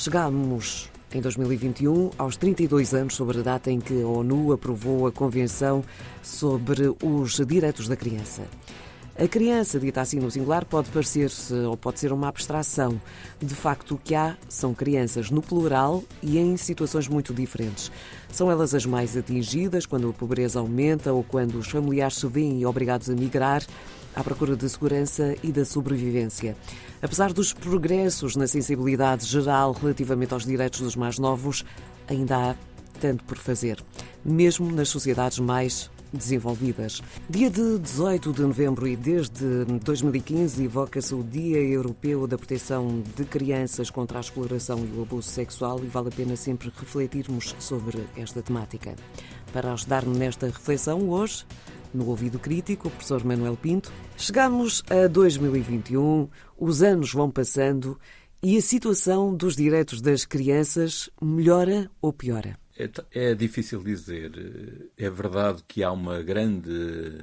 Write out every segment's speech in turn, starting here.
Chegámos em 2021 aos 32 anos sobre a data em que a ONU aprovou a Convenção sobre os Direitos da Criança. A criança, dita assim no singular, pode parecer ou pode ser uma abstração. De facto, o que há são crianças no plural e em situações muito diferentes. São elas as mais atingidas quando a pobreza aumenta ou quando os familiares se veem obrigados a migrar à procura de segurança e da sobrevivência. Apesar dos progressos na sensibilidade geral relativamente aos direitos dos mais novos, ainda há tanto por fazer, mesmo nas sociedades mais desenvolvidas. Dia de 18 de novembro e desde 2015 evoca-se o Dia Europeu da Proteção de Crianças contra a Exploração e o Abuso Sexual e vale a pena sempre refletirmos sobre esta temática. Para ajudar-me nesta reflexão, hoje no ouvido crítico, o professor Manuel Pinto. Chegamos a 2021, os anos vão passando e a situação dos direitos das crianças melhora ou piora? É, é difícil dizer. É verdade que há uma grande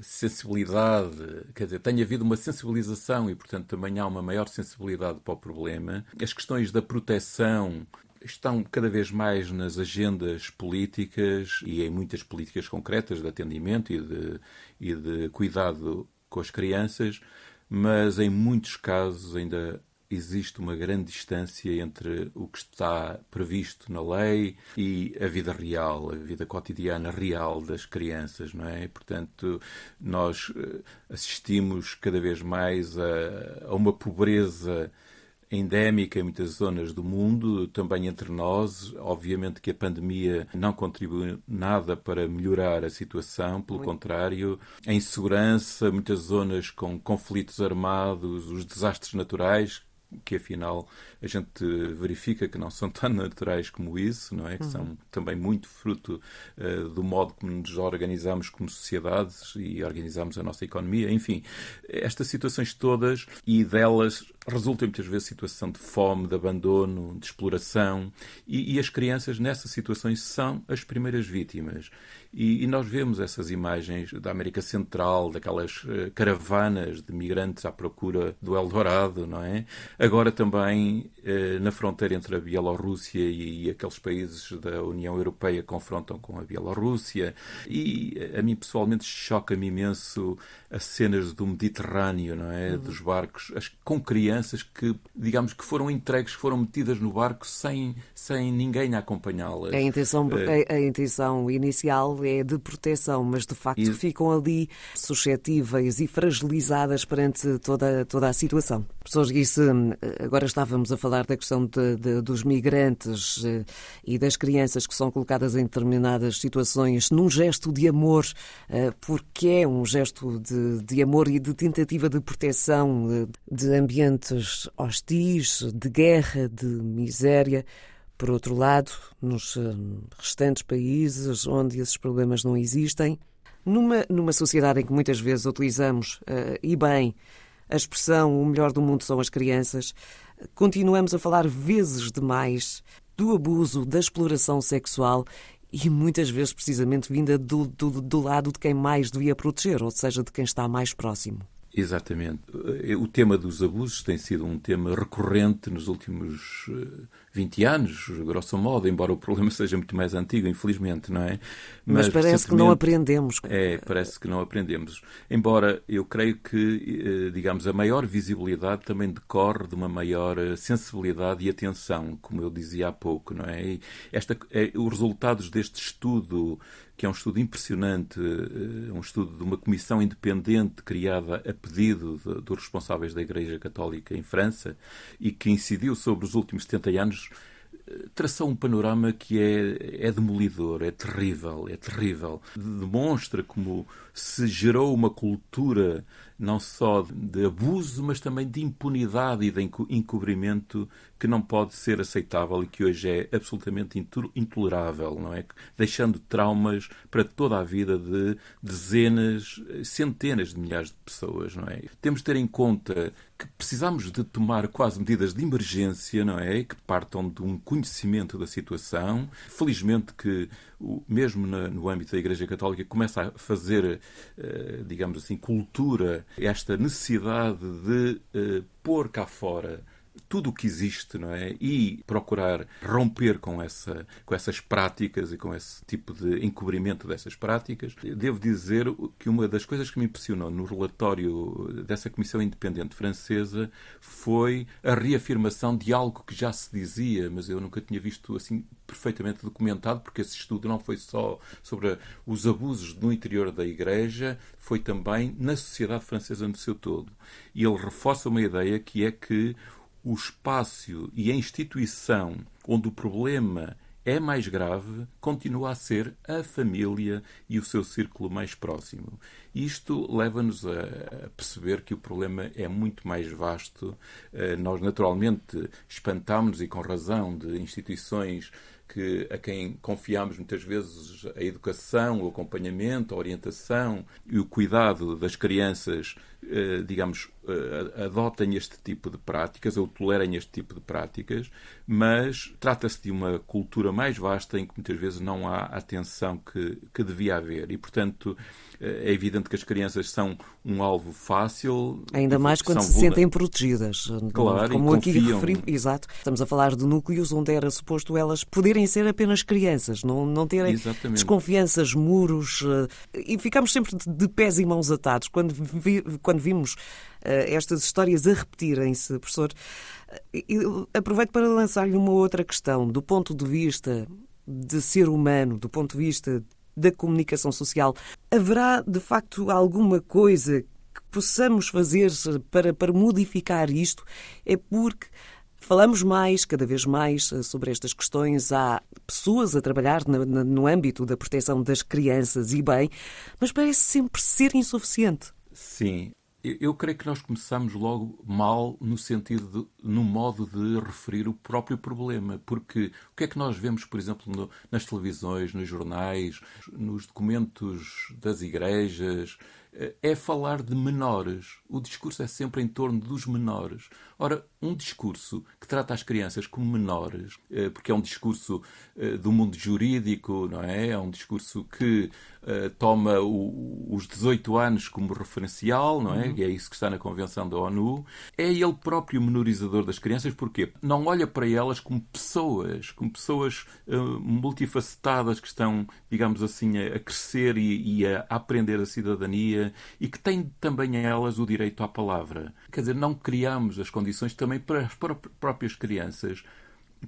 sensibilidade, quer dizer, tem havido uma sensibilização e, portanto, também há uma maior sensibilidade para o problema. As questões da proteção estão cada vez mais nas agendas políticas e em muitas políticas concretas de atendimento e de, e de cuidado com as crianças, mas em muitos casos ainda existe uma grande distância entre o que está previsto na lei e a vida real, a vida cotidiana real das crianças, não é? Portanto, nós eh, assistimos cada vez mais a, a uma pobreza endémica em muitas zonas do mundo, também entre nós. Obviamente que a pandemia não contribuiu nada para melhorar a situação, pelo Muito. contrário, a insegurança, muitas zonas com conflitos armados, os desastres naturais que afinal a gente verifica que não são tão naturais como isso, não é? Que uhum. são também muito fruto uh, do modo como nos organizamos como sociedades e organizamos a nossa economia. Enfim, estas situações todas e delas resulta muitas vezes situação de fome, de abandono, de exploração e, e as crianças nessas situações são as primeiras vítimas. E, e, nós vemos essas imagens da América Central, daquelas uh, caravanas de migrantes à procura do Eldorado, não é? Agora também uh, na fronteira entre a Bielorrússia e, e, aqueles países da União Europeia confrontam com a Bielorrússia. E uh, a mim pessoalmente choca-me imenso as cenas do Mediterrâneo, não é? Uhum. Dos barcos, as, com crianças que, digamos, que foram entregues, que foram metidas no barco sem, sem ninguém acompanhá-las. A intenção, a, a intenção inicial é de proteção, mas de facto e... ficam ali suscetíveis e fragilizadas perante toda, toda a situação. Professor Guisse, agora estávamos a falar da questão de, de, dos migrantes eh, e das crianças que são colocadas em determinadas situações num gesto de amor, eh, porque é um gesto de, de amor e de tentativa de proteção de, de ambientes hostis, de guerra, de miséria. Por outro lado, nos eh, restantes países onde esses problemas não existem, numa, numa sociedade em que muitas vezes utilizamos, uh, e bem, a expressão o melhor do mundo são as crianças, continuamos a falar vezes demais do abuso, da exploração sexual e muitas vezes precisamente vinda do, do, do lado de quem mais devia proteger, ou seja, de quem está mais próximo. Exatamente. O tema dos abusos tem sido um tema recorrente nos últimos 20 eh, anos, grosso modo, embora o problema seja muito mais antigo, infelizmente, não é? Mas, Mas parece que não aprendemos. É, parece que não aprendemos. Embora eu creio que, eh, digamos, a maior visibilidade também decorre de uma maior eh, sensibilidade e atenção, como eu dizia há pouco, não é? E esta, é, os resultados deste estudo que é um estudo impressionante, eh, um estudo de uma comissão independente criada a pedido dos responsáveis da Igreja Católica em França e que incidiu sobre os últimos 70 anos, eh, traçou um panorama que é, é demolidor, é terrível, é terrível. Demonstra como se gerou uma cultura não só de abuso, mas também de impunidade e de encobrimento que não pode ser aceitável e que hoje é absolutamente intolerável, não é? Deixando traumas para toda a vida de dezenas, centenas de milhares de pessoas, não é? Temos de ter em conta que precisamos de tomar quase medidas de emergência, não é? Que partam de um conhecimento da situação. Felizmente que mesmo no âmbito da Igreja Católica começa a fazer, eh, digamos assim, cultura esta necessidade de eh, pôr cá fora tudo o que existe, não é? E procurar romper com, essa, com essas práticas e com esse tipo de encobrimento dessas práticas. Devo dizer que uma das coisas que me impressionou no relatório dessa Comissão Independente Francesa foi a reafirmação de algo que já se dizia, mas eu nunca tinha visto assim perfeitamente documentado, porque esse estudo não foi só sobre os abusos no interior da Igreja, foi também na sociedade francesa no seu todo. E ele reforça uma ideia que é que o espaço e a instituição onde o problema é mais grave continua a ser a família e o seu círculo mais próximo. Isto leva-nos a perceber que o problema é muito mais vasto. Eh, nós, naturalmente, espantamos e com razão de instituições que a quem confiamos muitas vezes a educação, o acompanhamento, a orientação e o cuidado das crianças, eh, digamos, eh, adotem este tipo de práticas ou tolerem este tipo de práticas, mas trata-se de uma cultura mais vasta em que muitas vezes não há a atenção que, que devia haver. E, portanto, é evidente que as crianças são um alvo fácil. Ainda mais quando se sentem protegidas. Claro, como aqui referi, exato. Estamos a falar de núcleos onde era suposto elas poderem ser apenas crianças, não, não terem Exatamente. desconfianças, muros. Eh, e ficamos sempre de pés e mãos atados. Quando, vi, quando vimos eh, estas histórias a repetirem-se, professor, eh, aproveito para lançar-lhe uma outra questão. Do ponto de vista de ser humano, do ponto de vista da comunicação social. Haverá, de facto, alguma coisa que possamos fazer para, para modificar isto? É porque Falamos mais, cada vez mais, sobre estas questões. Há pessoas a trabalhar no âmbito da proteção das crianças e bem, mas parece sempre ser insuficiente. Sim, eu creio que nós começamos logo mal no sentido de, no modo de referir o próprio problema, porque o que é que nós vemos, por exemplo, no, nas televisões, nos jornais, nos documentos das igrejas, é falar de menores. O discurso é sempre em torno dos menores. Ora, um discurso que trata as crianças como menores, eh, porque é um discurso eh, do mundo jurídico, não é? É um discurso que toma os 18 anos como referencial, não é? Uhum. E é isso que está na Convenção da ONU. É ele próprio menorizador das crianças, porque não olha para elas como pessoas, como pessoas multifacetadas que estão, digamos assim, a crescer e a aprender a cidadania e que têm também elas o direito à palavra. Quer dizer, não criamos as condições também para as próprias crianças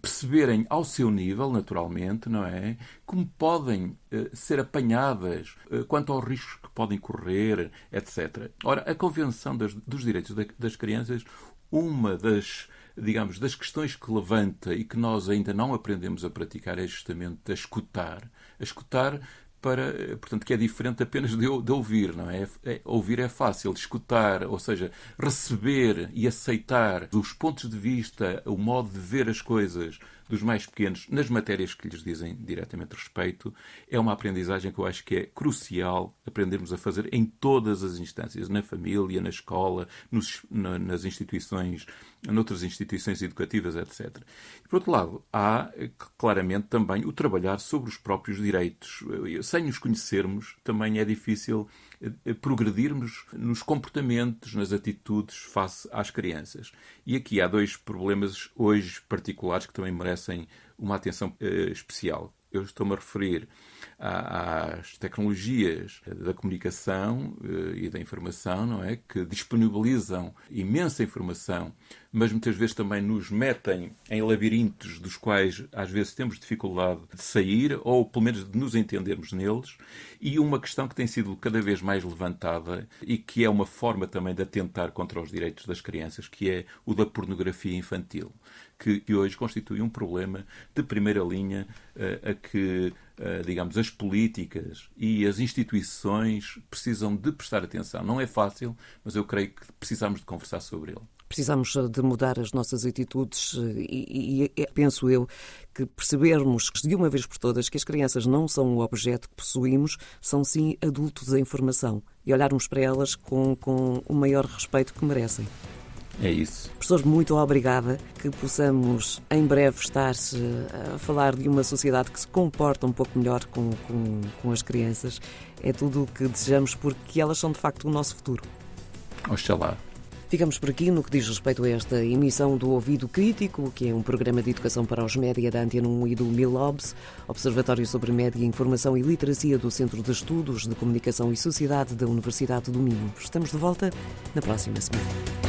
perceberem ao seu nível, naturalmente, não é? Como podem eh, ser apanhadas eh, quanto aos riscos que podem correr, etc. Ora, a Convenção das, dos Direitos das Crianças, uma das digamos, das questões que levanta e que nós ainda não aprendemos a praticar é justamente a escutar. A escutar para, portanto, que é diferente apenas de, de ouvir, não é? é? Ouvir é fácil, escutar, ou seja, receber e aceitar os pontos de vista, o modo de ver as coisas dos mais pequenos nas matérias que lhes dizem diretamente respeito, é uma aprendizagem que eu acho que é crucial aprendermos a fazer em todas as instâncias, na família, na escola, nos, na, nas instituições, noutras instituições educativas, etc. E, por outro lado, há claramente também o trabalhar sobre os próprios direitos. Sem os conhecermos, também é difícil eh, progredirmos nos comportamentos, nas atitudes face às crianças. E aqui há dois problemas hoje particulares que também merecem uma atenção uh, especial. Eu estou-me a referir às tecnologias da comunicação uh, e da informação, não é? Que disponibilizam imensa informação, mas muitas vezes também nos metem em labirintos dos quais às vezes temos dificuldade de sair ou pelo menos de nos entendermos neles. E uma questão que tem sido cada vez mais levantada e que é uma forma também de atentar contra os direitos das crianças, que é o da pornografia infantil que, que hoje constitui um problema de primeira linha uh, a que, uh, digamos, as políticas e as instituições precisam de prestar atenção. Não é fácil, mas eu creio que precisamos de conversar sobre ele. Precisamos eh, de mudar as nossas atitudes e, e, e, penso eu que percebermos de uma vez por todas que as crianças não são o objeto que possuímos, são sim adultos em formação e olharmos para elas com, com o maior respeito que merecem. É isso. Professor, muito obrigada. Que possamos em breve estar a falar de uma sociedade que se comporta um pouco melhor com, com, com as crianças. É tudo o que desejamos porque elas são de facto o nosso futuro. Oxalá. Ficamos por aqui no que diz respeito a esta emissão do Ouvido Crítico, que é um programa de educação para os média da Antena 1 e do Milobs, Observatório sobre Média, Informação e Literacia do Centro de Estudos de Comunicação e Sociedade da Universidade do Minho. Estamos de volta na próxima semana.